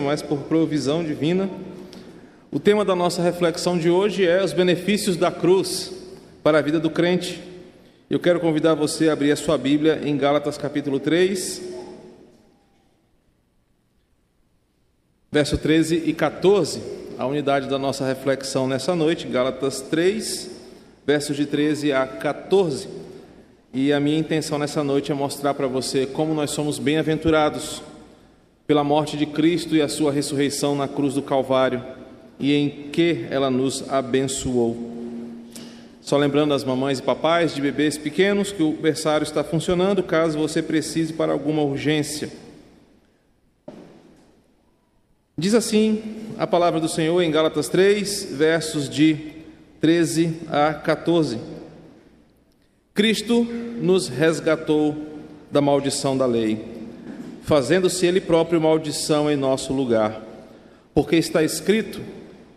mas por provisão divina. O tema da nossa reflexão de hoje é os benefícios da cruz para a vida do crente. Eu quero convidar você a abrir a sua Bíblia em Gálatas capítulo 3, verso 13 e 14, a unidade da nossa reflexão nessa noite, Gálatas 3, versos de 13 a 14. E a minha intenção nessa noite é mostrar para você como nós somos bem-aventurados pela morte de Cristo e a sua ressurreição na cruz do Calvário e em que ela nos abençoou. Só lembrando as mamães e papais de bebês pequenos que o berçário está funcionando caso você precise para alguma urgência. Diz assim a palavra do Senhor em Gálatas 3, versos de 13 a 14. Cristo nos resgatou da maldição da lei fazendo-se ele próprio maldição em nosso lugar. Porque está escrito: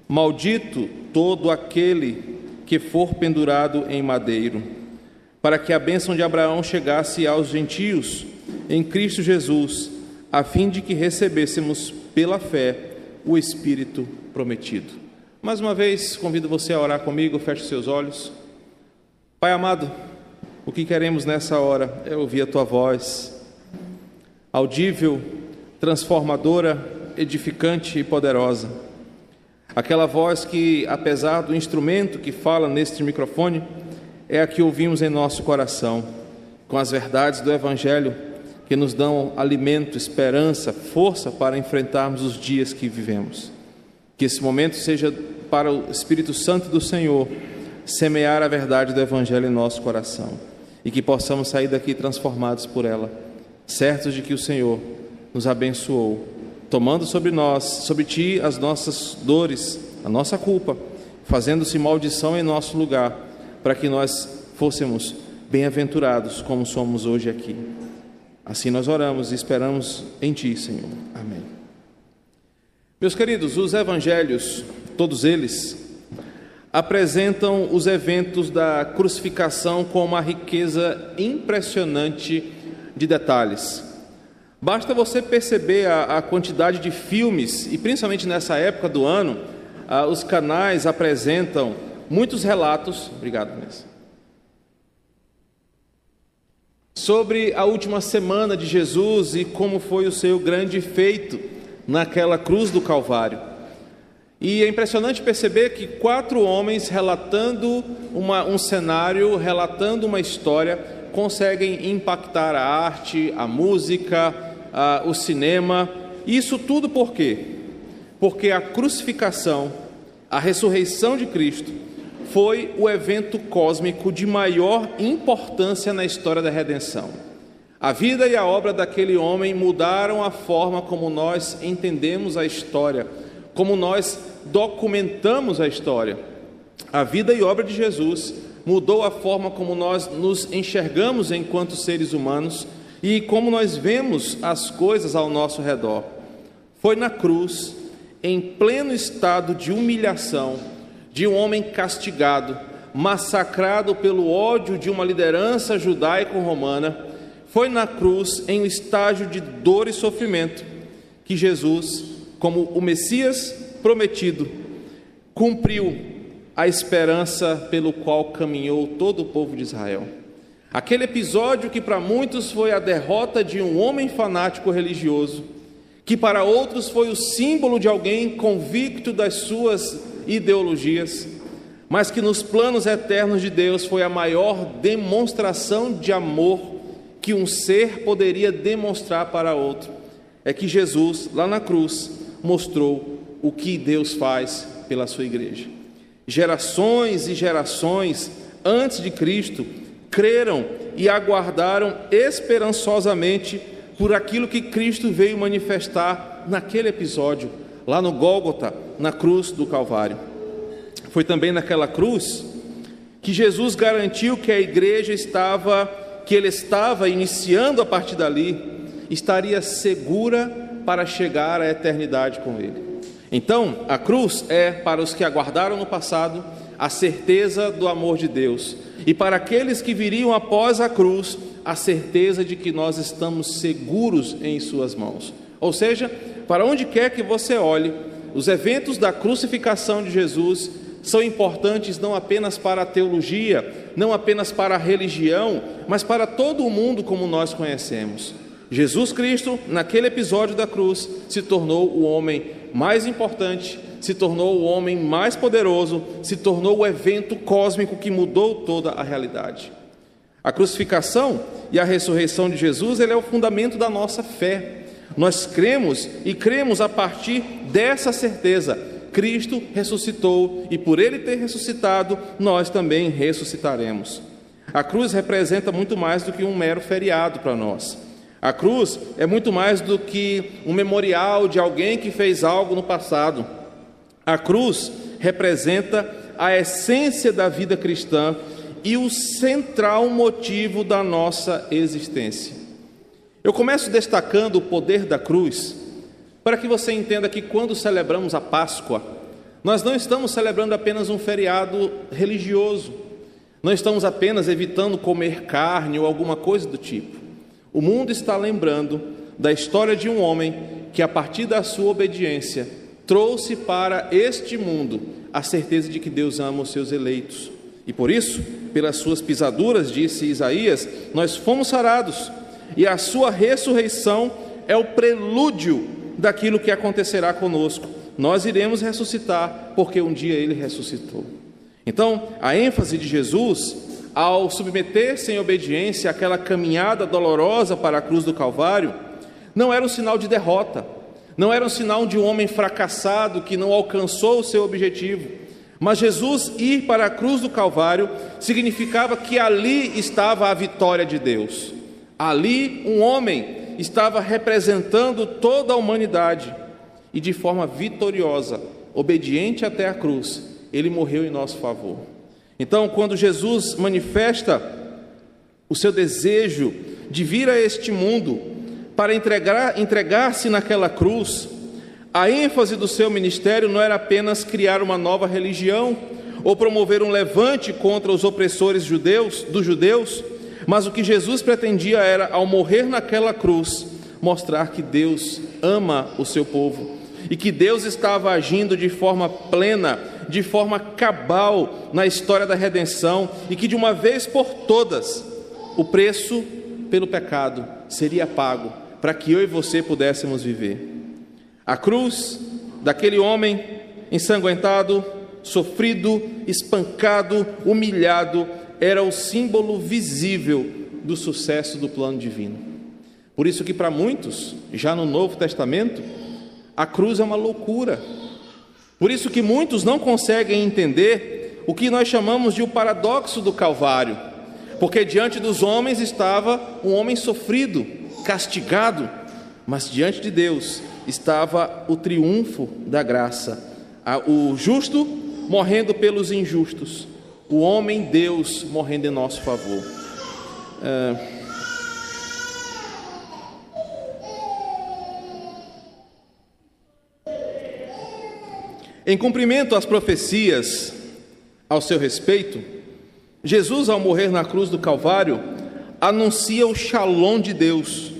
Maldito todo aquele que for pendurado em madeiro, para que a bênção de Abraão chegasse aos gentios em Cristo Jesus, a fim de que recebêssemos pela fé o Espírito prometido. Mais uma vez, convido você a orar comigo, feche seus olhos. Pai amado, o que queremos nessa hora é ouvir a tua voz audível, transformadora, edificante e poderosa. Aquela voz que, apesar do instrumento que fala neste microfone, é a que ouvimos em nosso coração, com as verdades do Evangelho que nos dão alimento, esperança, força para enfrentarmos os dias que vivemos. Que esse momento seja para o Espírito Santo do Senhor semear a verdade do Evangelho em nosso coração e que possamos sair daqui transformados por ela certos de que o Senhor nos abençoou, tomando sobre nós, sobre ti, as nossas dores, a nossa culpa, fazendo-se maldição em nosso lugar, para que nós fôssemos bem-aventurados como somos hoje aqui. Assim nós oramos e esperamos em ti, Senhor. Amém. Meus queridos, os evangelhos, todos eles, apresentam os eventos da crucificação com uma riqueza impressionante de detalhes. Basta você perceber a, a quantidade de filmes, e principalmente nessa época do ano, os canais apresentam muitos relatos. Obrigado, Vanessa. Sobre a última semana de Jesus e como foi o seu grande feito naquela cruz do Calvário. E é impressionante perceber que quatro homens relatando uma, um cenário, relatando uma história, conseguem impactar a arte, a música, a, o cinema. Isso tudo por quê? Porque a crucificação, a ressurreição de Cristo, foi o evento cósmico de maior importância na história da redenção. A vida e a obra daquele homem mudaram a forma como nós entendemos a história, como nós documentamos a história. A vida e obra de Jesus mudou a forma como nós nos enxergamos enquanto seres humanos e como nós vemos as coisas ao nosso redor. Foi na cruz, em pleno estado de humilhação, de um homem castigado, massacrado pelo ódio de uma liderança judaico-romana, foi na cruz, em um estágio de dor e sofrimento, que Jesus, como o Messias prometido, cumpriu a esperança pelo qual caminhou todo o povo de Israel. Aquele episódio que para muitos foi a derrota de um homem fanático religioso, que para outros foi o símbolo de alguém convicto das suas ideologias, mas que nos planos eternos de Deus foi a maior demonstração de amor que um ser poderia demonstrar para outro. É que Jesus, lá na cruz, mostrou o que Deus faz pela sua igreja. Gerações e gerações antes de Cristo creram e aguardaram esperançosamente por aquilo que Cristo veio manifestar naquele episódio, lá no Gólgota, na cruz do Calvário. Foi também naquela cruz que Jesus garantiu que a igreja estava, que ele estava iniciando a partir dali, estaria segura para chegar à eternidade com ele. Então, a cruz é para os que aguardaram no passado a certeza do amor de Deus, e para aqueles que viriam após a cruz, a certeza de que nós estamos seguros em Suas mãos. Ou seja, para onde quer que você olhe, os eventos da crucificação de Jesus são importantes não apenas para a teologia, não apenas para a religião, mas para todo o mundo como nós conhecemos. Jesus Cristo, naquele episódio da cruz, se tornou o homem mais importante, se tornou o homem mais poderoso, se tornou o evento cósmico que mudou toda a realidade. A crucificação e a ressurreição de Jesus, ele é o fundamento da nossa fé. Nós cremos e cremos a partir dessa certeza. Cristo ressuscitou e por ele ter ressuscitado, nós também ressuscitaremos. A cruz representa muito mais do que um mero feriado para nós. A cruz é muito mais do que um memorial de alguém que fez algo no passado. A cruz representa a essência da vida cristã e o central motivo da nossa existência. Eu começo destacando o poder da cruz, para que você entenda que quando celebramos a Páscoa, nós não estamos celebrando apenas um feriado religioso, não estamos apenas evitando comer carne ou alguma coisa do tipo. O mundo está lembrando da história de um homem que, a partir da sua obediência, trouxe para este mundo a certeza de que Deus ama os seus eleitos. E por isso, pelas suas pisaduras, disse Isaías, nós fomos sarados, e a sua ressurreição é o prelúdio daquilo que acontecerá conosco. Nós iremos ressuscitar, porque um dia ele ressuscitou. Então, a ênfase de Jesus ao submeter-se em obediência àquela caminhada dolorosa para a cruz do Calvário, não era um sinal de derrota, não era um sinal de um homem fracassado que não alcançou o seu objetivo, mas Jesus ir para a cruz do Calvário significava que ali estava a vitória de Deus, ali um homem estava representando toda a humanidade e de forma vitoriosa, obediente até a cruz, ele morreu em nosso favor. Então, quando Jesus manifesta o seu desejo de vir a este mundo para entregar, entregar-se naquela cruz, a ênfase do seu ministério não era apenas criar uma nova religião ou promover um levante contra os opressores judeus, dos judeus, mas o que Jesus pretendia era, ao morrer naquela cruz, mostrar que Deus ama o seu povo e que Deus estava agindo de forma plena de forma cabal na história da redenção e que de uma vez por todas o preço pelo pecado seria pago para que eu e você pudéssemos viver. A cruz daquele homem ensanguentado, sofrido, espancado, humilhado, era o símbolo visível do sucesso do plano divino. Por isso que para muitos, já no Novo Testamento, a cruz é uma loucura, por isso que muitos não conseguem entender o que nós chamamos de o paradoxo do Calvário, porque diante dos homens estava um homem sofrido, castigado, mas diante de Deus estava o triunfo da graça, o justo morrendo pelos injustos, o homem Deus morrendo em nosso favor. É... Em cumprimento às profecias ao seu respeito, Jesus, ao morrer na cruz do Calvário, anuncia o shalom de Deus,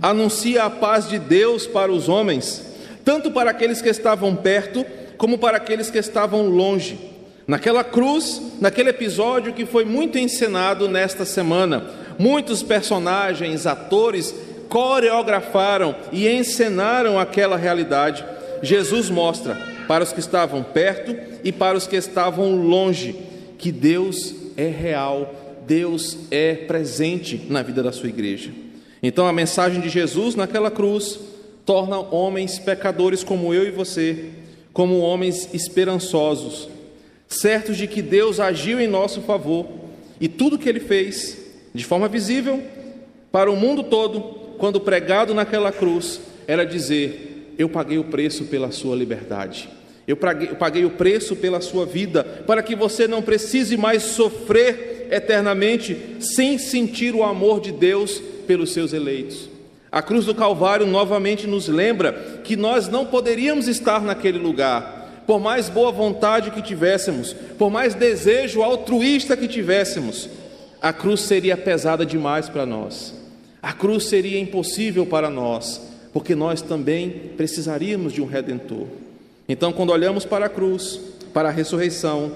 anuncia a paz de Deus para os homens, tanto para aqueles que estavam perto, como para aqueles que estavam longe. Naquela cruz, naquele episódio que foi muito encenado nesta semana, muitos personagens, atores, coreografaram e encenaram aquela realidade. Jesus mostra para os que estavam perto e para os que estavam longe, que Deus é real, Deus é presente na vida da sua igreja. Então a mensagem de Jesus naquela cruz torna homens pecadores como eu e você, como homens esperançosos, certos de que Deus agiu em nosso favor e tudo que ele fez, de forma visível, para o mundo todo, quando pregado naquela cruz, era dizer: Eu paguei o preço pela sua liberdade. Eu paguei, o preço pela sua vida, para que você não precise mais sofrer eternamente sem sentir o amor de Deus pelos seus eleitos. A cruz do Calvário novamente nos lembra que nós não poderíamos estar naquele lugar, por mais boa vontade que tivéssemos, por mais desejo altruísta que tivéssemos, a cruz seria pesada demais para nós, a cruz seria impossível para nós, porque nós também precisaríamos de um redentor. Então, quando olhamos para a cruz, para a ressurreição,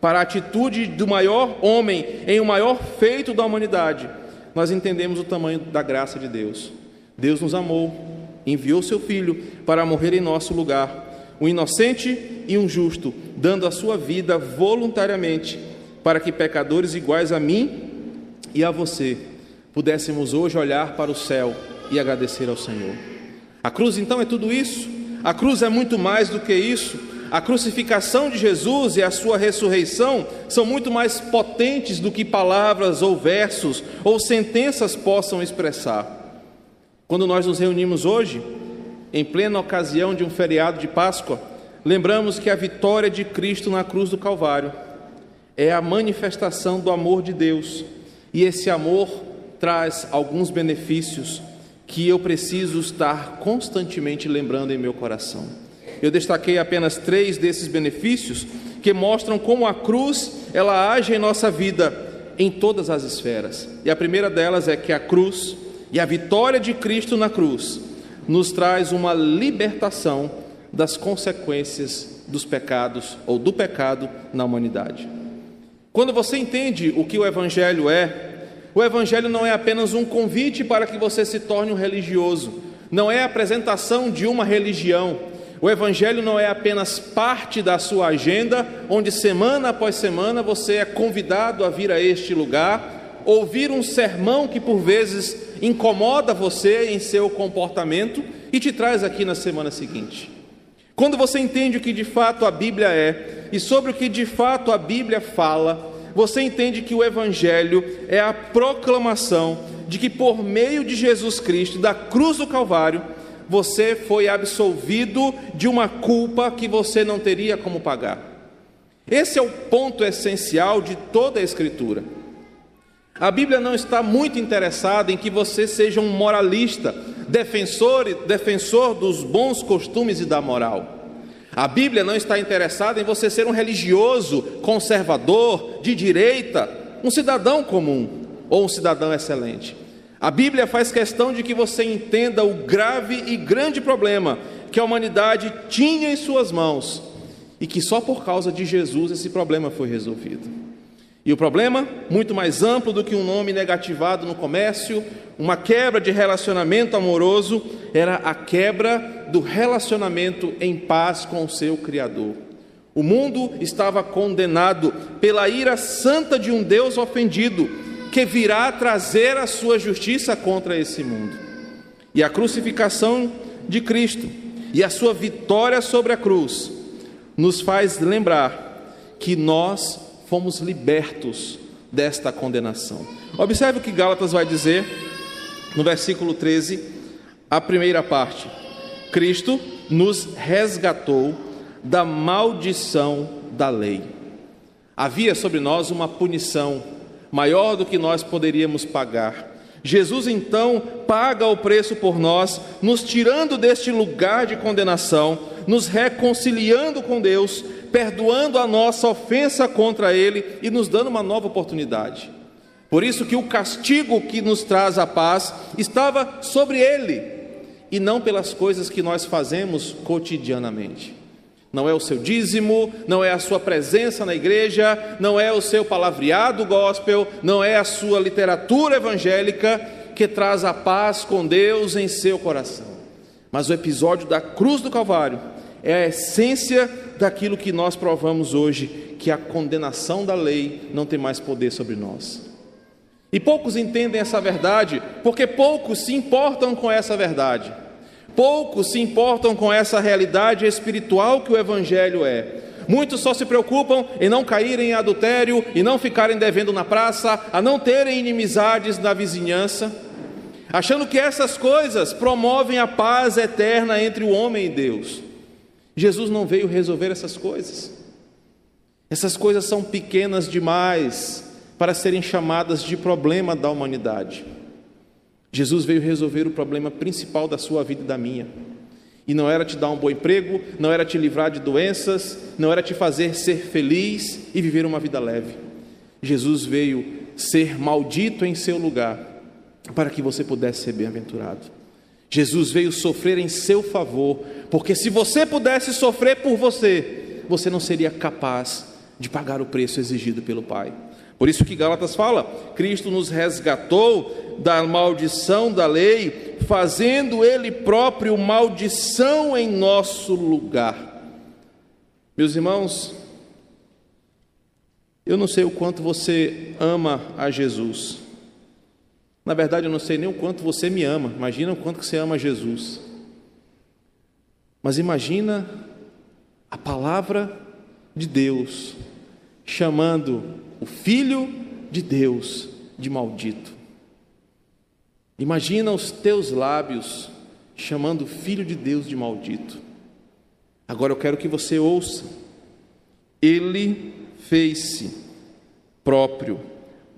para a atitude do maior homem em o maior feito da humanidade, nós entendemos o tamanho da graça de Deus. Deus nos amou, enviou seu filho para morrer em nosso lugar, um inocente e um justo, dando a sua vida voluntariamente para que pecadores iguais a mim e a você pudéssemos hoje olhar para o céu e agradecer ao Senhor. A cruz então é tudo isso. A cruz é muito mais do que isso. A crucificação de Jesus e a sua ressurreição são muito mais potentes do que palavras ou versos ou sentenças possam expressar. Quando nós nos reunimos hoje, em plena ocasião de um feriado de Páscoa, lembramos que a vitória de Cristo na cruz do Calvário é a manifestação do amor de Deus, e esse amor traz alguns benefícios que eu preciso estar constantemente lembrando em meu coração. Eu destaquei apenas três desses benefícios que mostram como a cruz ela age em nossa vida em todas as esferas. E a primeira delas é que a cruz e a vitória de Cristo na cruz nos traz uma libertação das consequências dos pecados ou do pecado na humanidade. Quando você entende o que o evangelho é, o evangelho não é apenas um convite para que você se torne um religioso, não é a apresentação de uma religião, o Evangelho não é apenas parte da sua agenda, onde semana após semana você é convidado a vir a este lugar, ouvir um sermão que por vezes incomoda você em seu comportamento e te traz aqui na semana seguinte. Quando você entende o que de fato a Bíblia é e sobre o que de fato a Bíblia fala, você entende que o Evangelho é a proclamação de que por meio de Jesus Cristo, da cruz do Calvário, você foi absolvido de uma culpa que você não teria como pagar. Esse é o ponto essencial de toda a Escritura. A Bíblia não está muito interessada em que você seja um moralista, defensor, defensor dos bons costumes e da moral. A Bíblia não está interessada em você ser um religioso, conservador, de direita, um cidadão comum ou um cidadão excelente. A Bíblia faz questão de que você entenda o grave e grande problema que a humanidade tinha em suas mãos e que só por causa de Jesus esse problema foi resolvido. E o problema, muito mais amplo do que um nome negativado no comércio, uma quebra de relacionamento amoroso, era a quebra do relacionamento em paz com o seu Criador. O mundo estava condenado pela ira santa de um Deus ofendido que virá trazer a sua justiça contra esse mundo. E a crucificação de Cristo e a sua vitória sobre a cruz nos faz lembrar que nós fomos libertos desta condenação. Observe o que Gálatas vai dizer no versículo 13, a primeira parte. Cristo nos resgatou da maldição da lei. Havia sobre nós uma punição maior do que nós poderíamos pagar. Jesus então paga o preço por nós, nos tirando deste lugar de condenação, nos reconciliando com Deus, perdoando a nossa ofensa contra Ele e nos dando uma nova oportunidade. Por isso que o castigo que nos traz a paz estava sobre Ele e não pelas coisas que nós fazemos cotidianamente não é o seu dízimo, não é a sua presença na igreja, não é o seu palavreado gospel, não é a sua literatura evangélica que traz a paz com Deus em seu coração. Mas o episódio da cruz do Calvário é a essência daquilo que nós provamos hoje, que a condenação da lei não tem mais poder sobre nós. E poucos entendem essa verdade, porque poucos se importam com essa verdade. Poucos se importam com essa realidade espiritual que o Evangelho é. Muitos só se preocupam em não caírem em adultério e não ficarem devendo na praça, a não terem inimizades na vizinhança, achando que essas coisas promovem a paz eterna entre o homem e Deus. Jesus não veio resolver essas coisas. Essas coisas são pequenas demais para serem chamadas de problema da humanidade. Jesus veio resolver o problema principal da sua vida e da minha. E não era te dar um bom emprego, não era te livrar de doenças, não era te fazer ser feliz e viver uma vida leve. Jesus veio ser maldito em seu lugar, para que você pudesse ser bem-aventurado. Jesus veio sofrer em seu favor, porque se você pudesse sofrer por você, você não seria capaz de pagar o preço exigido pelo Pai. Por isso que Gálatas fala: Cristo nos resgatou da maldição da lei, fazendo Ele próprio maldição em nosso lugar. Meus irmãos, eu não sei o quanto você ama a Jesus. Na verdade, eu não sei nem o quanto você me ama. Imagina o quanto você ama Jesus. Mas imagina a palavra de Deus chamando o filho de Deus de maldito. Imagina os teus lábios chamando o filho de Deus de maldito. Agora eu quero que você ouça. Ele fez-se próprio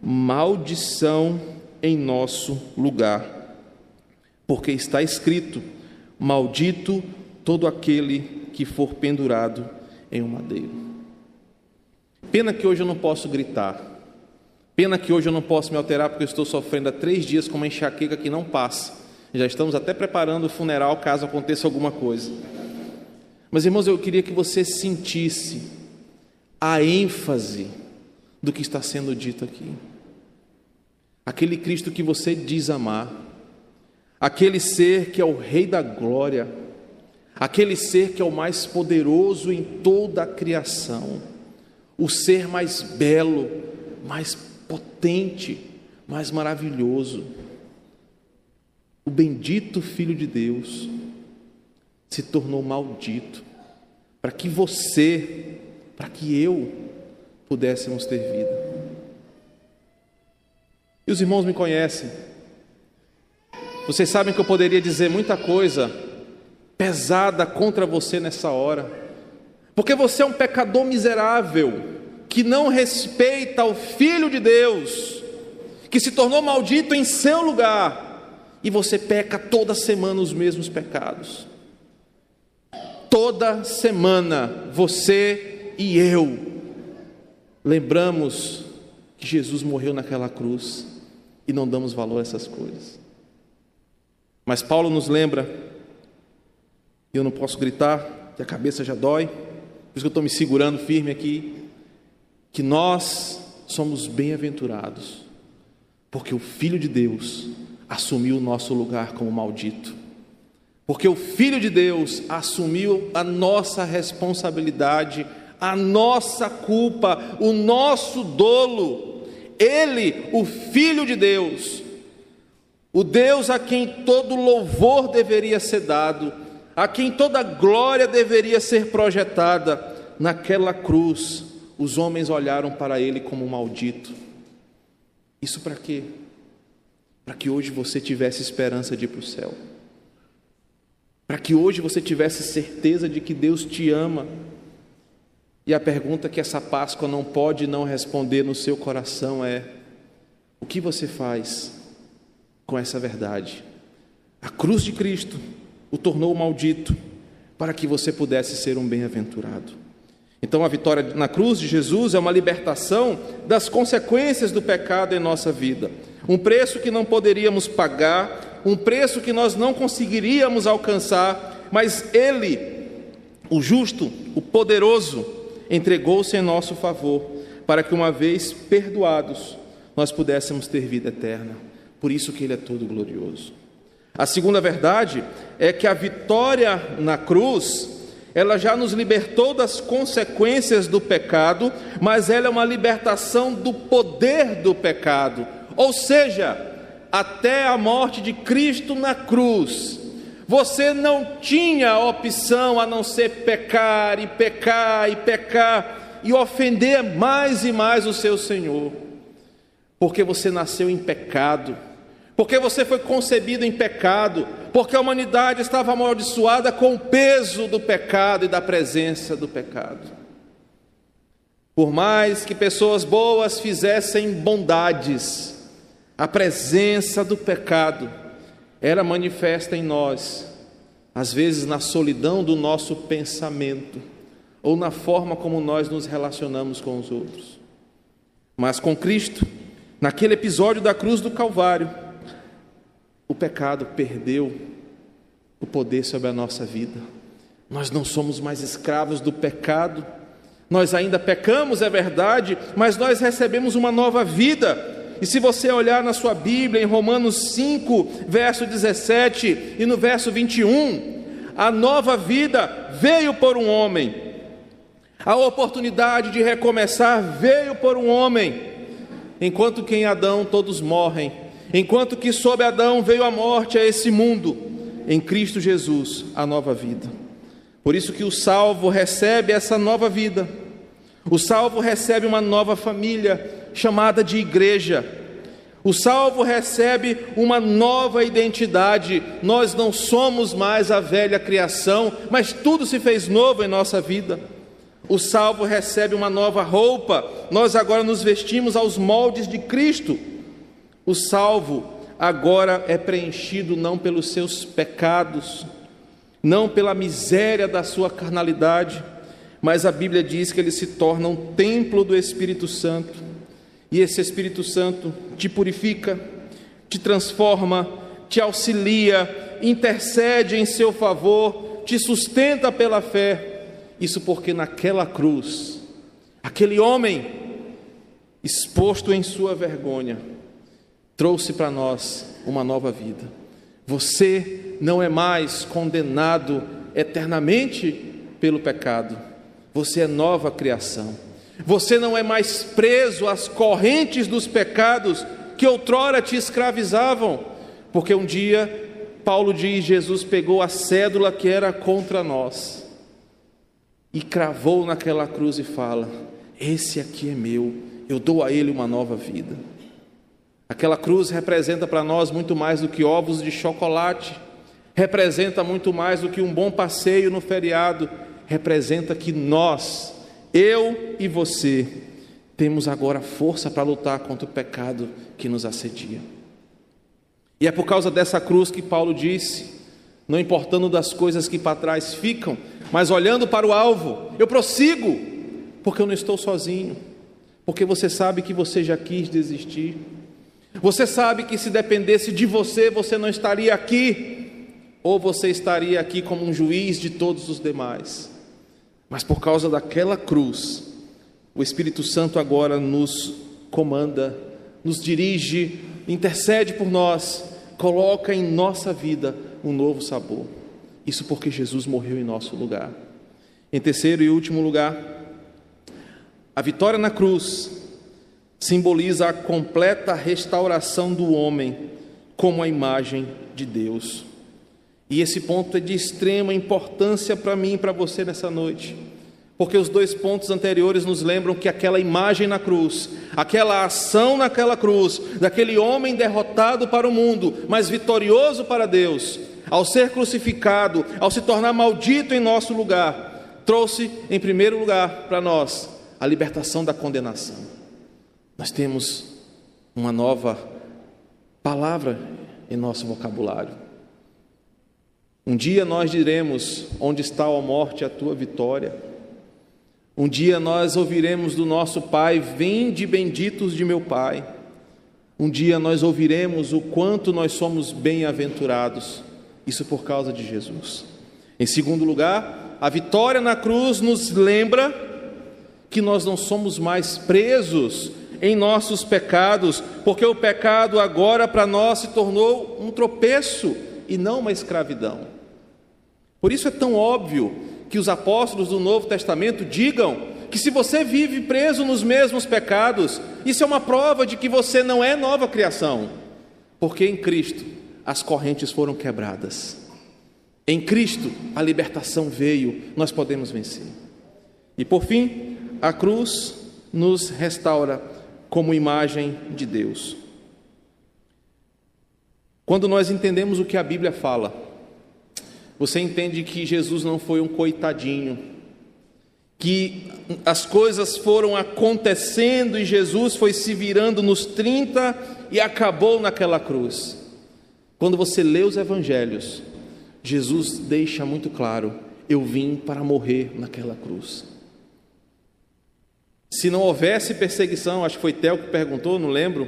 maldição em nosso lugar, porque está escrito: Maldito todo aquele que for pendurado em um madeiro. Pena que hoje eu não posso gritar, pena que hoje eu não posso me alterar, porque estou sofrendo há três dias com uma enxaqueca que não passa. Já estamos até preparando o funeral caso aconteça alguma coisa. Mas irmãos, eu queria que você sentisse a ênfase do que está sendo dito aqui. Aquele Cristo que você diz amar, aquele ser que é o Rei da glória, aquele ser que é o mais poderoso em toda a criação, o ser mais belo, mais potente, mais maravilhoso, o bendito Filho de Deus se tornou maldito para que você para que eu pudéssemos ter vida. E os irmãos me conhecem. Vocês sabem que eu poderia dizer muita coisa pesada contra você nessa hora, porque você é um pecador miserável que não respeita o Filho de Deus, que se tornou maldito em seu lugar, e você peca toda semana os mesmos pecados. Toda semana você e eu lembramos que Jesus morreu naquela cruz e não damos valor a essas coisas. Mas Paulo nos lembra, e eu não posso gritar, que a cabeça já dói, por isso que eu estou me segurando firme aqui, que nós somos bem-aventurados, porque o Filho de Deus assumiu o nosso lugar como maldito. Porque o Filho de Deus assumiu a nossa responsabilidade a nossa culpa, o nosso dolo. Ele, o Filho de Deus, o Deus a quem todo louvor deveria ser dado, a quem toda glória deveria ser projetada, naquela cruz, os homens olharam para ele como maldito. Isso para quê? Para que hoje você tivesse esperança de ir para o céu. Para que hoje você tivesse certeza de que Deus te ama e a pergunta que essa Páscoa não pode não responder no seu coração é: o que você faz com essa verdade? A cruz de Cristo o tornou maldito para que você pudesse ser um bem-aventurado. Então, a vitória na cruz de Jesus é uma libertação das consequências do pecado em nossa vida. Um preço que não poderíamos pagar, um preço que nós não conseguiríamos alcançar, mas Ele, o justo, o poderoso, entregou-se em nosso favor, para que, uma vez perdoados, nós pudéssemos ter vida eterna. Por isso que Ele é todo glorioso. A segunda verdade é que a vitória na cruz, ela já nos libertou das consequências do pecado, mas ela é uma libertação do poder do pecado. Ou seja, até a morte de Cristo na cruz, você não tinha opção a não ser pecar e pecar e pecar e ofender mais e mais o seu Senhor, porque você nasceu em pecado, porque você foi concebido em pecado, porque a humanidade estava amaldiçoada com o peso do pecado e da presença do pecado. Por mais que pessoas boas fizessem bondades, a presença do pecado era manifesta em nós, às vezes na solidão do nosso pensamento, ou na forma como nós nos relacionamos com os outros. Mas com Cristo, naquele episódio da cruz do Calvário, o pecado perdeu o poder sobre a nossa vida. Nós não somos mais escravos do pecado. Nós ainda pecamos, é verdade, mas nós recebemos uma nova vida. E se você olhar na sua Bíblia, em Romanos 5, verso 17 e no verso 21, a nova vida veio por um homem, a oportunidade de recomeçar veio por um homem. Enquanto que em Adão todos morrem, enquanto que sob Adão veio a morte a esse mundo, em Cristo Jesus a nova vida. Por isso que o salvo recebe essa nova vida. O salvo recebe uma nova família, chamada de igreja. O salvo recebe uma nova identidade. Nós não somos mais a velha criação, mas tudo se fez novo em nossa vida. O salvo recebe uma nova roupa. Nós agora nos vestimos aos moldes de Cristo. O salvo agora é preenchido não pelos seus pecados, não pela miséria da sua carnalidade, mas a Bíblia diz que ele se torna um templo do Espírito Santo e esse Espírito Santo te purifica, te transforma, te auxilia, intercede em seu favor, te sustenta pela fé. Isso porque naquela cruz, aquele homem exposto em sua vergonha, trouxe para nós uma nova vida. Você não é mais condenado eternamente pelo pecado, você é nova criação. Você não é mais preso às correntes dos pecados que outrora te escravizavam, porque um dia Paulo diz: Jesus pegou a cédula que era contra nós e cravou naquela cruz e fala: Esse aqui é meu, eu dou a ele uma nova vida. Aquela cruz representa para nós muito mais do que ovos de chocolate, representa muito mais do que um bom passeio no feriado, representa que nós eu e você temos agora força para lutar contra o pecado que nos assedia. E é por causa dessa cruz que Paulo disse: não importando das coisas que para trás ficam, mas olhando para o alvo, eu prossigo, porque eu não estou sozinho, porque você sabe que você já quis desistir, você sabe que se dependesse de você, você não estaria aqui, ou você estaria aqui como um juiz de todos os demais. Mas por causa daquela cruz, o Espírito Santo agora nos comanda, nos dirige, intercede por nós, coloca em nossa vida um novo sabor. Isso porque Jesus morreu em nosso lugar. Em terceiro e último lugar, a vitória na cruz simboliza a completa restauração do homem como a imagem de Deus. E esse ponto é de extrema importância para mim e para você nessa noite. Porque os dois pontos anteriores nos lembram que aquela imagem na cruz, aquela ação naquela cruz, daquele homem derrotado para o mundo, mas vitorioso para Deus, ao ser crucificado, ao se tornar maldito em nosso lugar, trouxe em primeiro lugar para nós a libertação da condenação. Nós temos uma nova palavra em nosso vocabulário. Um dia nós diremos: Onde está, a morte, a tua vitória? Um dia nós ouviremos do nosso Pai: Vinde benditos de meu Pai. Um dia nós ouviremos o quanto nós somos bem-aventurados, isso por causa de Jesus. Em segundo lugar, a vitória na cruz nos lembra que nós não somos mais presos em nossos pecados, porque o pecado agora para nós se tornou um tropeço e não uma escravidão. Por isso é tão óbvio que os apóstolos do Novo Testamento digam que se você vive preso nos mesmos pecados, isso é uma prova de que você não é nova criação, porque em Cristo as correntes foram quebradas. Em Cristo a libertação veio, nós podemos vencer. E por fim, a cruz nos restaura como imagem de Deus. Quando nós entendemos o que a Bíblia fala, você entende que Jesus não foi um coitadinho, que as coisas foram acontecendo e Jesus foi se virando nos 30 e acabou naquela cruz. Quando você lê os evangelhos, Jesus deixa muito claro: eu vim para morrer naquela cruz. Se não houvesse perseguição, acho que foi Tel que perguntou, não lembro.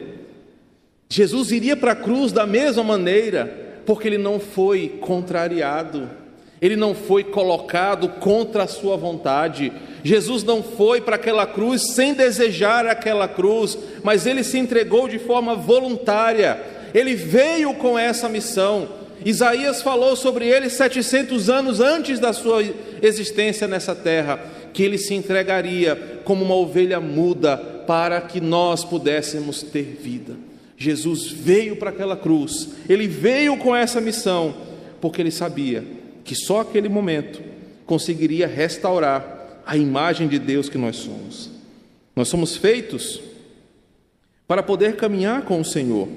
Jesus iria para a cruz da mesma maneira, porque ele não foi contrariado, ele não foi colocado contra a sua vontade. Jesus não foi para aquela cruz sem desejar aquela cruz, mas ele se entregou de forma voluntária. Ele veio com essa missão. Isaías falou sobre ele 700 anos antes da sua existência nessa terra, que ele se entregaria como uma ovelha muda para que nós pudéssemos ter vida. Jesus veio para aquela cruz, ele veio com essa missão, porque ele sabia que só aquele momento conseguiria restaurar a imagem de Deus que nós somos. Nós somos feitos para poder caminhar com o Senhor.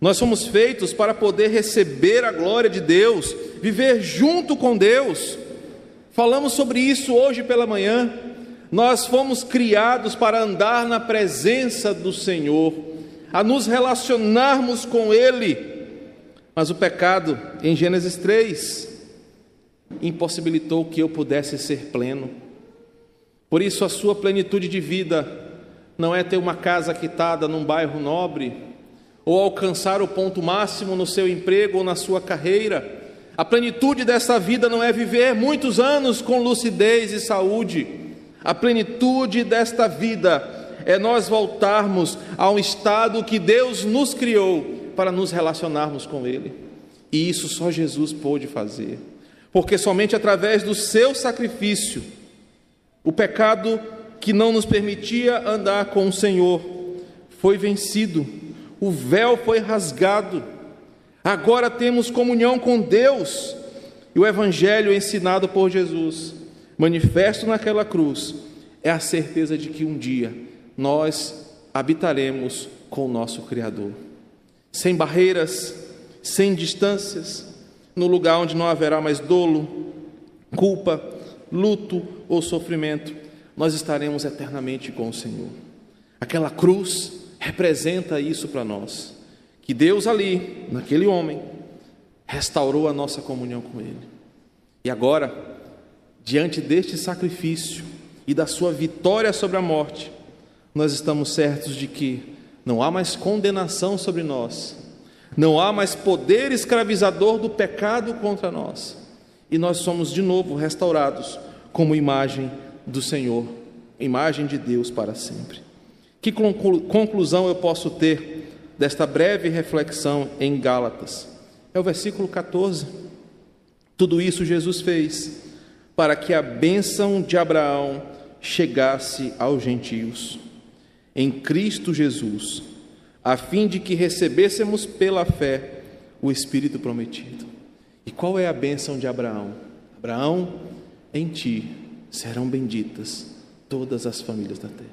Nós somos feitos para poder receber a glória de Deus, viver junto com Deus. Falamos sobre isso hoje pela manhã. Nós fomos criados para andar na presença do Senhor, a nos relacionarmos com Ele. Mas o pecado, em Gênesis 3, impossibilitou que eu pudesse ser pleno. Por isso, a sua plenitude de vida não é ter uma casa quitada num bairro nobre, ou alcançar o ponto máximo no seu emprego ou na sua carreira. A plenitude dessa vida não é viver muitos anos com lucidez e saúde. A plenitude desta vida é nós voltarmos a um estado que Deus nos criou para nos relacionarmos com Ele. E isso só Jesus pôde fazer porque somente através do seu sacrifício, o pecado que não nos permitia andar com o Senhor foi vencido, o véu foi rasgado, agora temos comunhão com Deus, e o Evangelho ensinado por Jesus, manifesto naquela cruz, é a certeza de que um dia nós habitaremos com o nosso Criador, sem barreiras, sem distâncias, no lugar onde não haverá mais dolo, culpa, luto ou sofrimento, nós estaremos eternamente com o Senhor. Aquela cruz representa isso para nós, que Deus ali, naquele homem, restaurou a nossa comunhão com Ele. E agora, diante deste sacrifício e da sua vitória sobre a morte, nós estamos certos de que não há mais condenação sobre nós, não há mais poder escravizador do pecado contra nós. E nós somos de novo restaurados como imagem do Senhor, imagem de Deus para sempre. Que conclusão eu posso ter desta breve reflexão em Gálatas? É o versículo 14. Tudo isso Jesus fez para que a bênção de Abraão chegasse aos gentios. Em Cristo Jesus a fim de que recebêssemos pela fé o Espírito prometido. E qual é a bênção de Abraão? Abraão, em ti serão benditas todas as famílias da terra.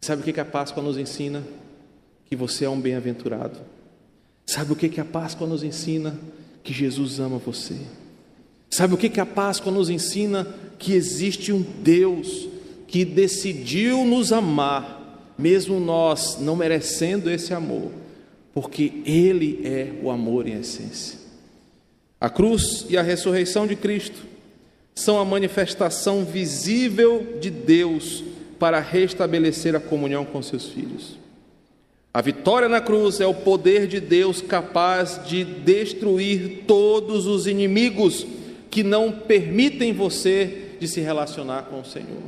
Sabe o que a Páscoa nos ensina? Que você é um bem-aventurado. Sabe o que a Páscoa nos ensina? Que Jesus ama você. Sabe o que a Páscoa nos ensina? Que existe um Deus que decidiu nos amar mesmo nós não merecendo esse amor, porque Ele é o amor em essência. A cruz e a ressurreição de Cristo são a manifestação visível de Deus para restabelecer a comunhão com seus filhos. A vitória na cruz é o poder de Deus capaz de destruir todos os inimigos que não permitem você de se relacionar com o Senhor.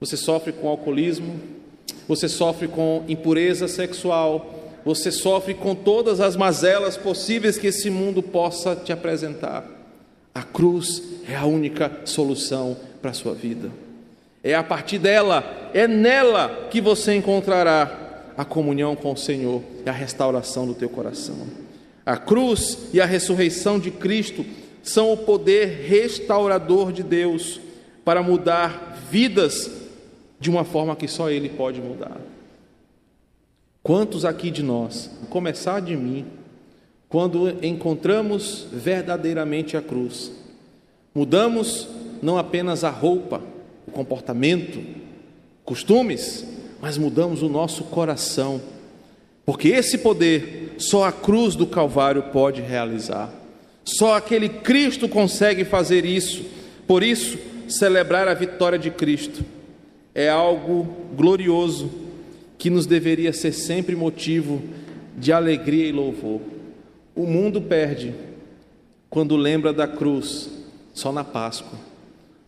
Você sofre com alcoolismo, você sofre com impureza sexual, você sofre com todas as mazelas possíveis que esse mundo possa te apresentar. A cruz é a única solução para a sua vida. É a partir dela, é nela que você encontrará a comunhão com o Senhor e a restauração do teu coração. A cruz e a ressurreição de Cristo são o poder restaurador de Deus para mudar vidas de uma forma que só Ele pode mudar. Quantos aqui de nós, começar de mim, quando encontramos verdadeiramente a cruz, mudamos não apenas a roupa, o comportamento, costumes, mas mudamos o nosso coração, porque esse poder só a cruz do Calvário pode realizar, só aquele Cristo consegue fazer isso, por isso, celebrar a vitória de Cristo é algo glorioso que nos deveria ser sempre motivo de alegria e louvor. O mundo perde quando lembra da cruz só na Páscoa.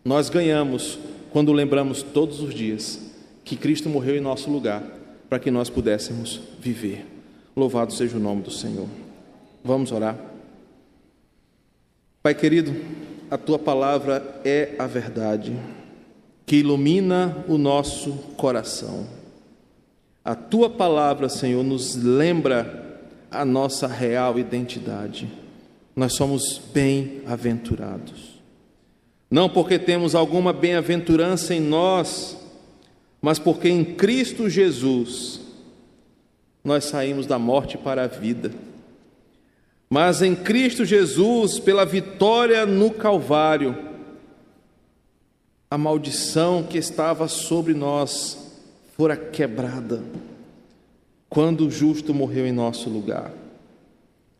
Nós ganhamos quando lembramos todos os dias que Cristo morreu em nosso lugar para que nós pudéssemos viver. Louvado seja o nome do Senhor. Vamos orar. Pai querido, a tua palavra é a verdade que ilumina o nosso coração. A tua palavra, Senhor, nos lembra a nossa real identidade. Nós somos bem-aventurados. Não porque temos alguma bem-aventurança em nós, mas porque em Cristo Jesus nós saímos da morte para a vida. Mas em Cristo Jesus, pela vitória no Calvário, a maldição que estava sobre nós fora quebrada quando o justo morreu em nosso lugar.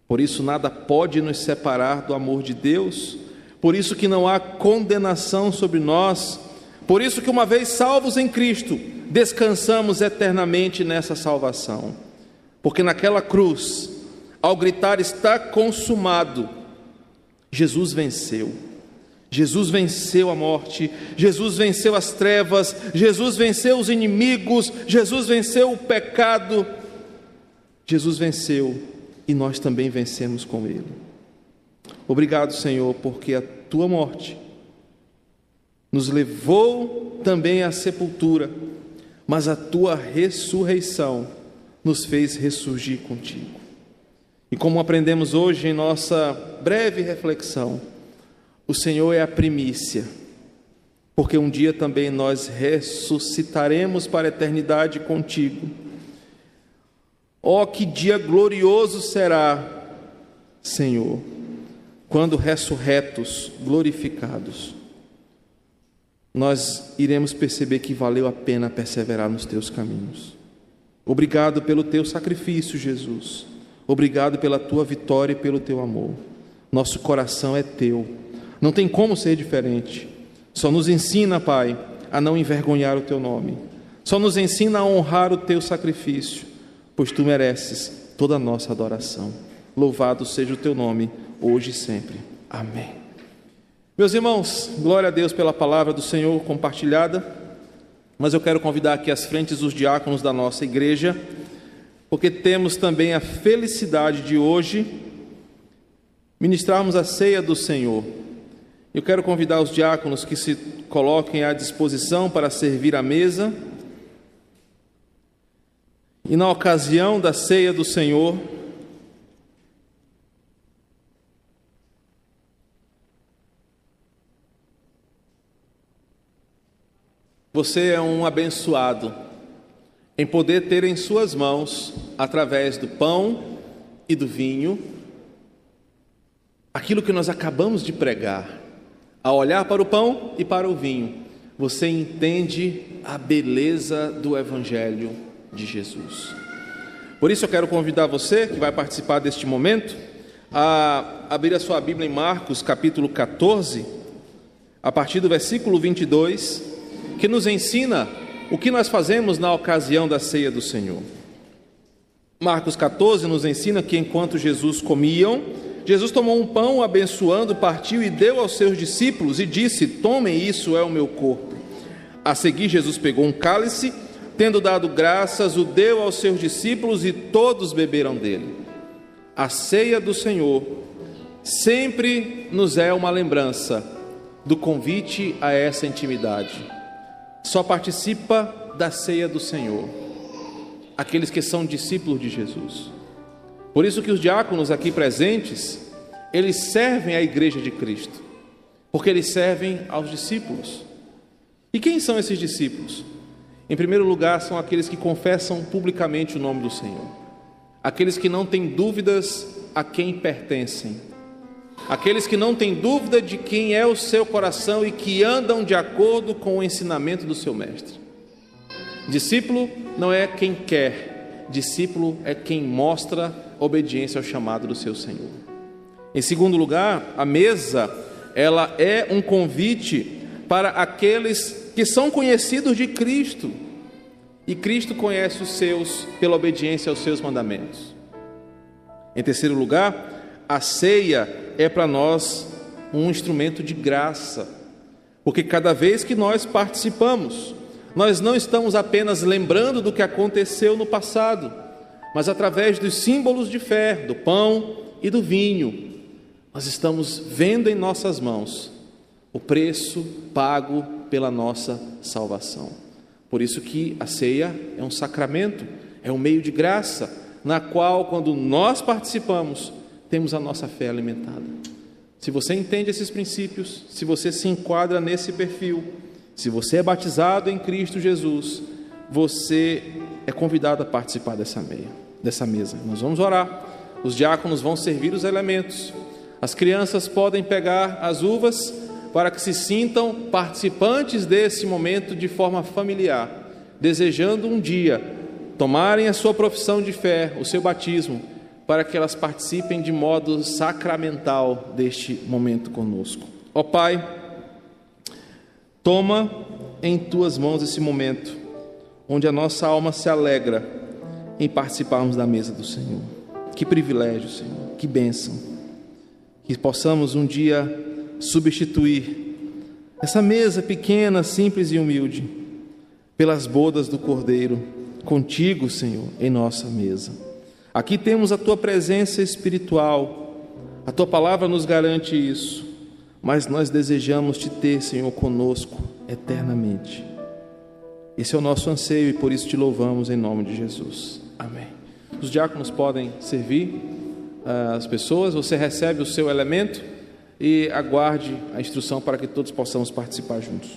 Por isso nada pode nos separar do amor de Deus, por isso que não há condenação sobre nós, por isso que uma vez salvos em Cristo, descansamos eternamente nessa salvação. Porque naquela cruz, ao gritar está consumado, Jesus venceu. Jesus venceu a morte, Jesus venceu as trevas, Jesus venceu os inimigos, Jesus venceu o pecado. Jesus venceu e nós também vencemos com Ele. Obrigado, Senhor, porque a tua morte nos levou também à sepultura, mas a tua ressurreição nos fez ressurgir contigo. E como aprendemos hoje em nossa breve reflexão, o Senhor é a primícia, porque um dia também nós ressuscitaremos para a eternidade contigo. Oh, que dia glorioso será, Senhor, quando ressurretos, glorificados, nós iremos perceber que valeu a pena perseverar nos teus caminhos. Obrigado pelo teu sacrifício, Jesus. Obrigado pela tua vitória e pelo teu amor. Nosso coração é teu. Não tem como ser diferente. Só nos ensina, Pai, a não envergonhar o teu nome. Só nos ensina a honrar o teu sacrifício, pois tu mereces toda a nossa adoração. Louvado seja o teu nome, hoje e sempre. Amém. Meus irmãos, glória a Deus pela palavra do Senhor compartilhada. Mas eu quero convidar aqui às frentes os diáconos da nossa igreja, porque temos também a felicidade de hoje ministrarmos a ceia do Senhor. Eu quero convidar os diáconos que se coloquem à disposição para servir a mesa. E na ocasião da ceia do Senhor, Você é um abençoado em poder ter em suas mãos, através do pão e do vinho, aquilo que nós acabamos de pregar. Ao olhar para o pão e para o vinho, você entende a beleza do Evangelho de Jesus. Por isso eu quero convidar você que vai participar deste momento a abrir a sua Bíblia em Marcos, capítulo 14, a partir do versículo 22 que nos ensina o que nós fazemos na ocasião da ceia do Senhor. Marcos 14 nos ensina que enquanto Jesus comiam, Jesus tomou um pão, abençoando, partiu e deu aos seus discípulos e disse: Tomem isso, é o meu corpo. A seguir, Jesus pegou um cálice, tendo dado graças, o deu aos seus discípulos e todos beberam dele. A ceia do Senhor sempre nos é uma lembrança do convite a essa intimidade só participa da ceia do Senhor aqueles que são discípulos de Jesus. Por isso que os diáconos aqui presentes, eles servem à igreja de Cristo, porque eles servem aos discípulos. E quem são esses discípulos? Em primeiro lugar, são aqueles que confessam publicamente o nome do Senhor, aqueles que não têm dúvidas a quem pertencem, aqueles que não têm dúvida de quem é o seu coração e que andam de acordo com o ensinamento do seu mestre. Discípulo não é quem quer, discípulo é quem mostra obediência ao chamado do seu Senhor. Em segundo lugar, a mesa, ela é um convite para aqueles que são conhecidos de Cristo. E Cristo conhece os seus pela obediência aos seus mandamentos. Em terceiro lugar, A ceia é para nós um instrumento de graça, porque cada vez que nós participamos, nós não estamos apenas lembrando do que aconteceu no passado, mas através dos símbolos de fé, do pão e do vinho, nós estamos vendo em nossas mãos o preço pago pela nossa salvação. Por isso que a ceia é um sacramento, é um meio de graça, na qual quando nós participamos, temos a nossa fé alimentada. Se você entende esses princípios, se você se enquadra nesse perfil, se você é batizado em Cristo Jesus, você é convidado a participar dessa meia, dessa mesa. Nós vamos orar. Os diáconos vão servir os elementos. As crianças podem pegar as uvas para que se sintam participantes desse momento de forma familiar, desejando um dia tomarem a sua profissão de fé, o seu batismo, para que elas participem de modo sacramental deste momento conosco. Ó Pai, toma em tuas mãos esse momento, onde a nossa alma se alegra em participarmos da mesa do Senhor. Que privilégio, Senhor, que bênção. Que possamos um dia substituir essa mesa pequena, simples e humilde, pelas bodas do Cordeiro, contigo, Senhor, em nossa mesa. Aqui temos a tua presença espiritual, a tua palavra nos garante isso, mas nós desejamos te ter, Senhor, conosco eternamente. Esse é o nosso anseio e por isso te louvamos em nome de Jesus. Amém. Os diáconos podem servir uh, as pessoas, você recebe o seu elemento e aguarde a instrução para que todos possamos participar juntos.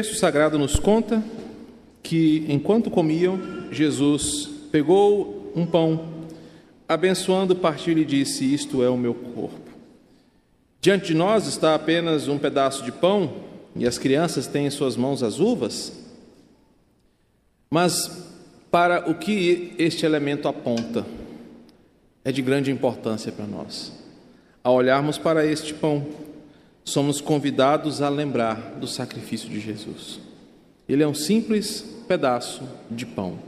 Texto sagrado nos conta que, enquanto comiam, Jesus pegou um pão, abençoando, partiu e disse: Isto é o meu corpo. Diante de nós está apenas um pedaço de pão e as crianças têm em suas mãos as uvas. Mas para o que este elemento aponta é de grande importância para nós. Ao olharmos para este pão, somos convidados a lembrar do sacrifício de Jesus. Ele é um simples pedaço de pão,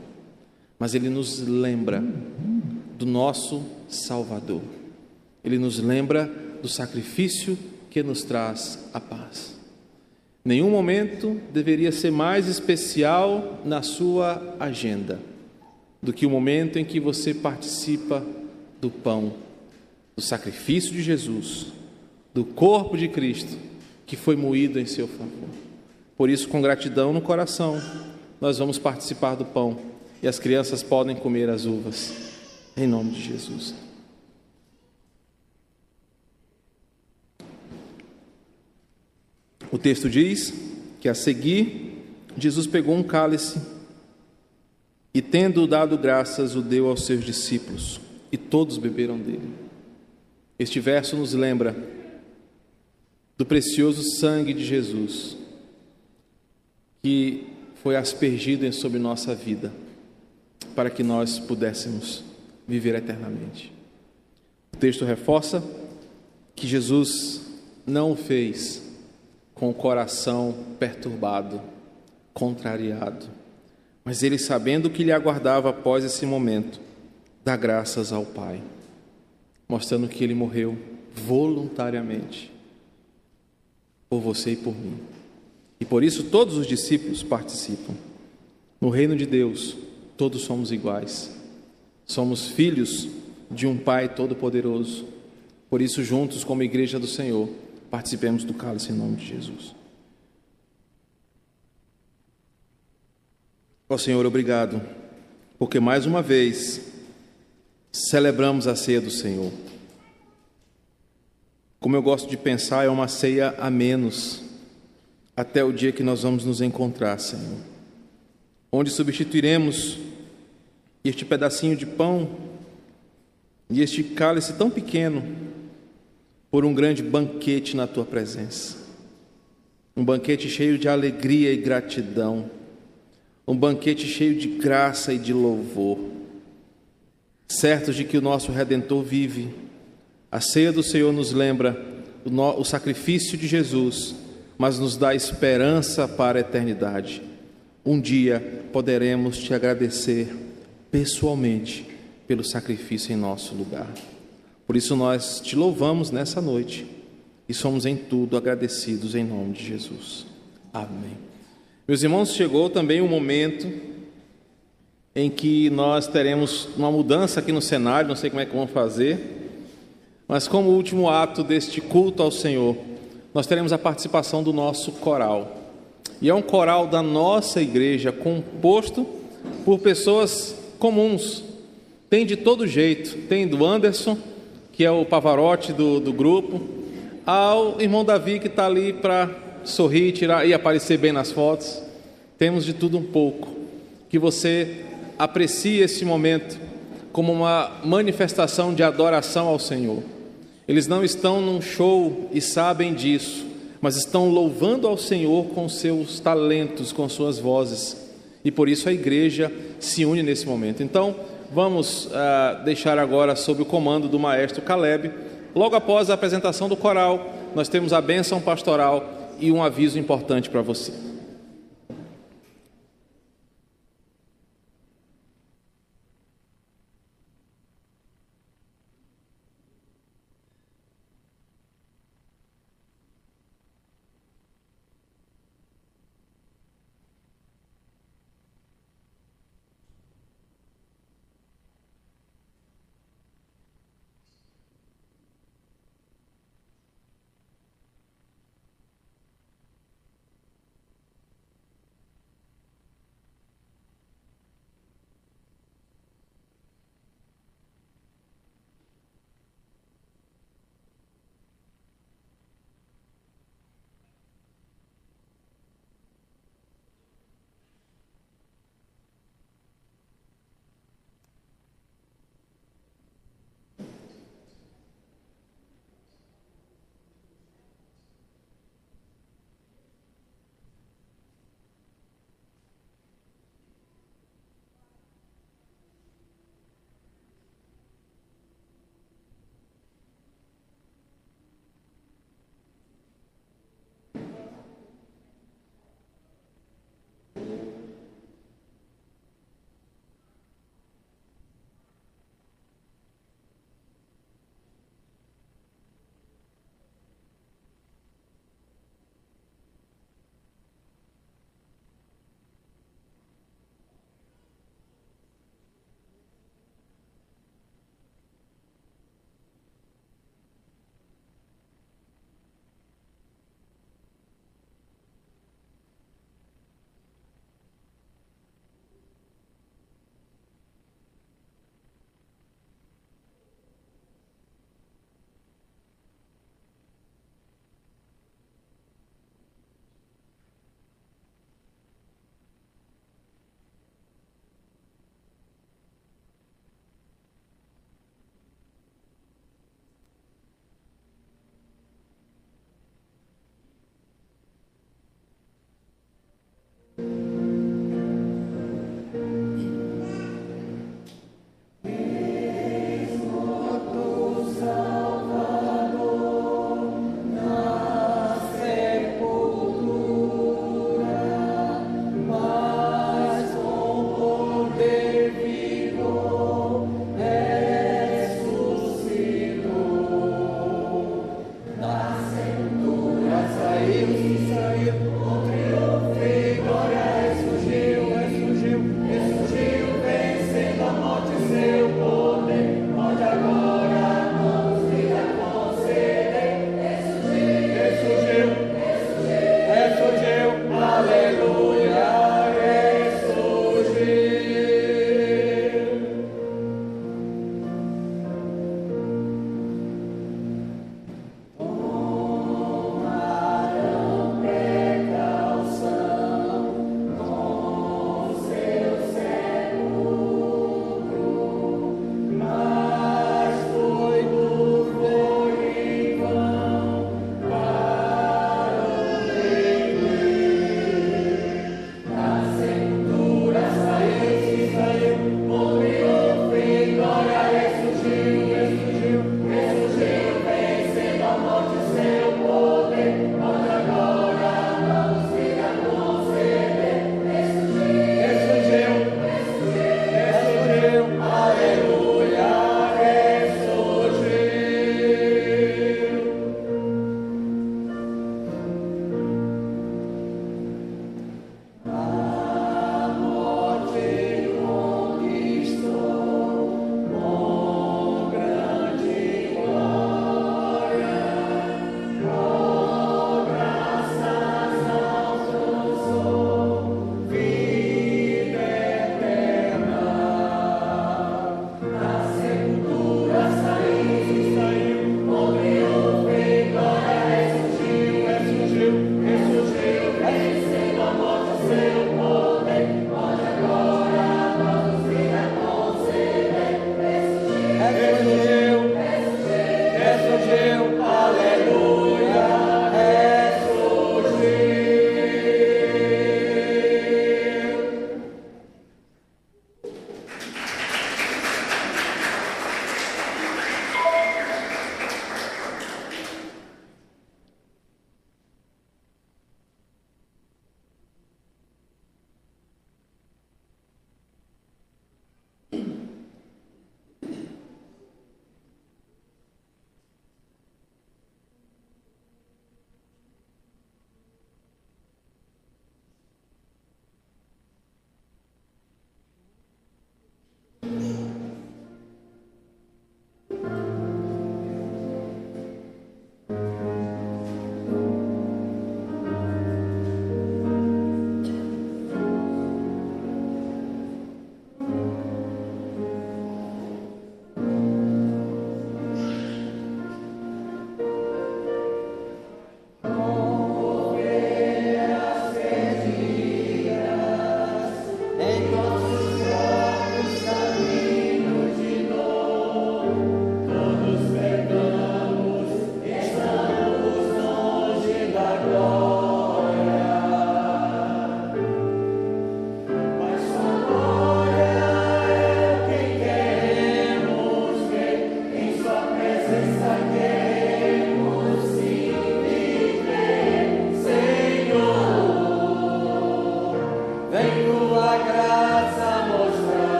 mas ele nos lembra do nosso Salvador. Ele nos lembra do sacrifício que nos traz a paz. Nenhum momento deveria ser mais especial na sua agenda do que o momento em que você participa do pão, do sacrifício de Jesus, do corpo de Cristo que foi moído em seu favor. Por isso, com gratidão no coração, nós vamos participar do pão e as crianças podem comer as uvas, em nome de Jesus. O texto diz que a seguir, Jesus pegou um cálice e, tendo dado graças, o deu aos seus discípulos, e todos beberam dele. Este verso nos lembra do precioso sangue de Jesus, que foi aspergido sobre nossa vida, para que nós pudéssemos viver eternamente. O texto reforça que Jesus não o fez com o coração perturbado, contrariado. Mas ele, sabendo o que lhe aguardava após esse momento, dá graças ao Pai, mostrando que ele morreu voluntariamente por você e por mim. E por isso todos os discípulos participam. No reino de Deus, todos somos iguais. Somos filhos de um Pai todo-poderoso. Por isso, juntos, como igreja do Senhor, participemos do cálice em nome de Jesus. Ó Senhor, obrigado, porque mais uma vez celebramos a ceia do Senhor. Como eu gosto de pensar, é uma ceia a menos, até o dia que nós vamos nos encontrar, Senhor, onde substituiremos este pedacinho de pão e este cálice tão pequeno por um grande banquete na tua presença. Um banquete cheio de alegria e gratidão. Um banquete cheio de graça e de louvor. Certos de que o nosso redentor vive. A ceia do Senhor nos lembra o sacrifício de Jesus, mas nos dá esperança para a eternidade. Um dia poderemos te agradecer pessoalmente pelo sacrifício em nosso lugar. Por isso nós te louvamos nessa noite e somos em tudo agradecidos em nome de Jesus. Amém. Meus irmãos, chegou também o um momento em que nós teremos uma mudança aqui no cenário, não sei como é que vamos fazer, mas como último ato deste culto ao Senhor, nós teremos a participação do nosso coral. E é um coral da nossa igreja composto por pessoas comuns. Tem de todo jeito, tem do Anderson, que é o Pavarotti do, do grupo, ao irmão Davi, que está ali para sorrir tirar, e aparecer bem nas fotos. Temos de tudo um pouco. Que você aprecie esse momento como uma manifestação de adoração ao Senhor. Eles não estão num show e sabem disso, mas estão louvando ao Senhor com seus talentos, com suas vozes. E por isso a igreja se une nesse momento. Então, vamos uh, deixar agora sob o comando do maestro Caleb. Logo após a apresentação do coral, nós temos a bênção pastoral e um aviso importante para você.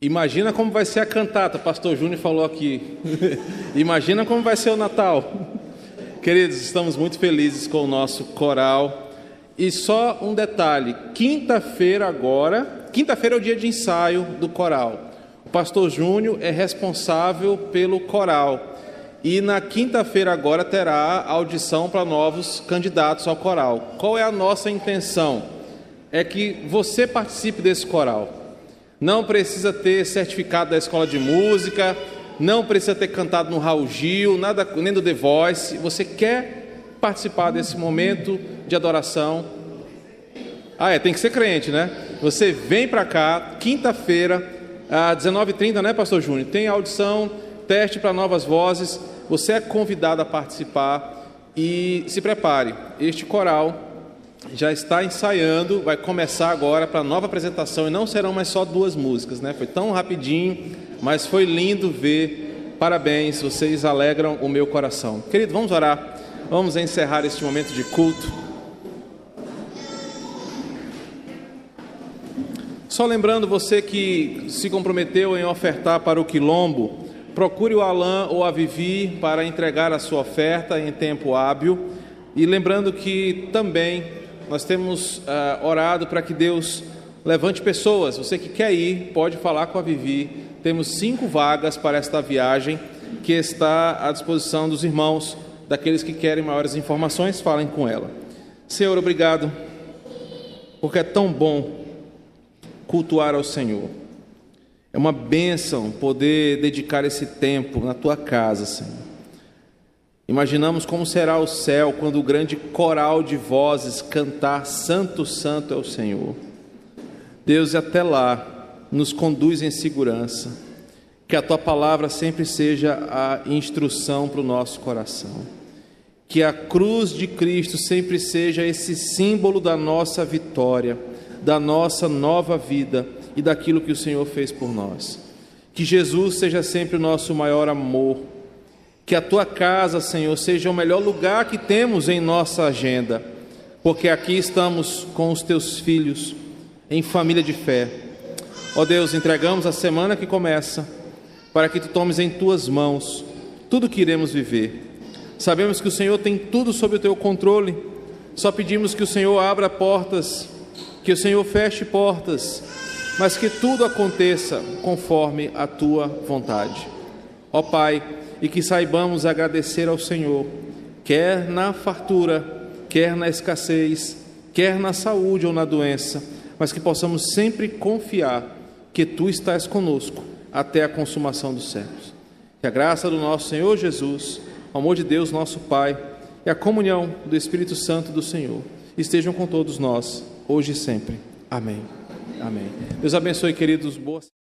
Imagina como vai ser a cantata, pastor Júnior falou aqui. Imagina como vai ser o Natal. Queridos, estamos muito felizes com o nosso coral. E só um detalhe: quinta-feira agora, quinta-feira é o dia de ensaio do coral. O pastor Júnior é responsável pelo coral. E na quinta-feira agora terá audição para novos candidatos ao coral. Qual é a nossa intenção? É que você participe desse coral não precisa ter certificado da escola de música, não precisa ter cantado no Raul Gil, nada, nem do The Voice. Você quer participar desse momento de adoração? Ah, é, tem que ser crente, né? Você vem para cá, quinta-feira, às 19h30, né, Pastor Júnior? Tem audição, teste para novas vozes. Você é convidado a participar e se prepare. Este coral já está ensaiando, vai começar agora para a nova apresentação e não serão mais só duas músicas, né? Foi tão rapidinho, mas foi lindo ver. Parabéns, vocês alegram o meu coração. Querido, vamos orar. Vamos encerrar este momento de culto. Só lembrando você que se comprometeu em ofertar para o quilombo, procure o Alain ou a Vivi para entregar a sua oferta em tempo hábil. E lembrando que também nós temos uh, orado para que Deus levante pessoas. Você que quer ir, pode falar com a Vivi. Temos cinco vagas para esta viagem que está à disposição dos irmãos, daqueles que querem maiores informações, falem com ela. Senhor, obrigado, porque é tão bom cultuar ao Senhor. É uma bênção poder dedicar esse tempo na tua casa, Senhor. Imaginamos como será o céu quando o grande coral de vozes cantar Santo, Santo é o Senhor. Deus, até lá, nos conduz em segurança. Que a tua palavra sempre seja a instrução para o nosso coração. Que a cruz de Cristo sempre seja esse símbolo da nossa vitória, da nossa nova vida e daquilo que o Senhor fez por nós. Que Jesus seja sempre o nosso maior amor que a tua casa, Senhor, seja o melhor lugar que temos em nossa agenda, porque aqui estamos com os teus filhos, em família de fé. Ó Deus, entregamos a semana que começa, para que tu tomes em tuas mãos tudo que iremos viver. Sabemos que o Senhor tem tudo sob o teu controle, só pedimos que o Senhor abra portas, que o Senhor feche portas, mas que tudo aconteça conforme a tua vontade. Ó Pai, e que saibamos agradecer ao Senhor, quer na fartura, quer na escassez, quer na saúde ou na doença, mas que possamos sempre confiar que Tu estás conosco até a consumação dos séculos. Que a graça do nosso Senhor Jesus, o amor de Deus, nosso Pai, e a comunhão do Espírito Santo do Senhor estejam com todos nós, hoje e sempre. Amém. Amém. Deus abençoe, queridos. Boas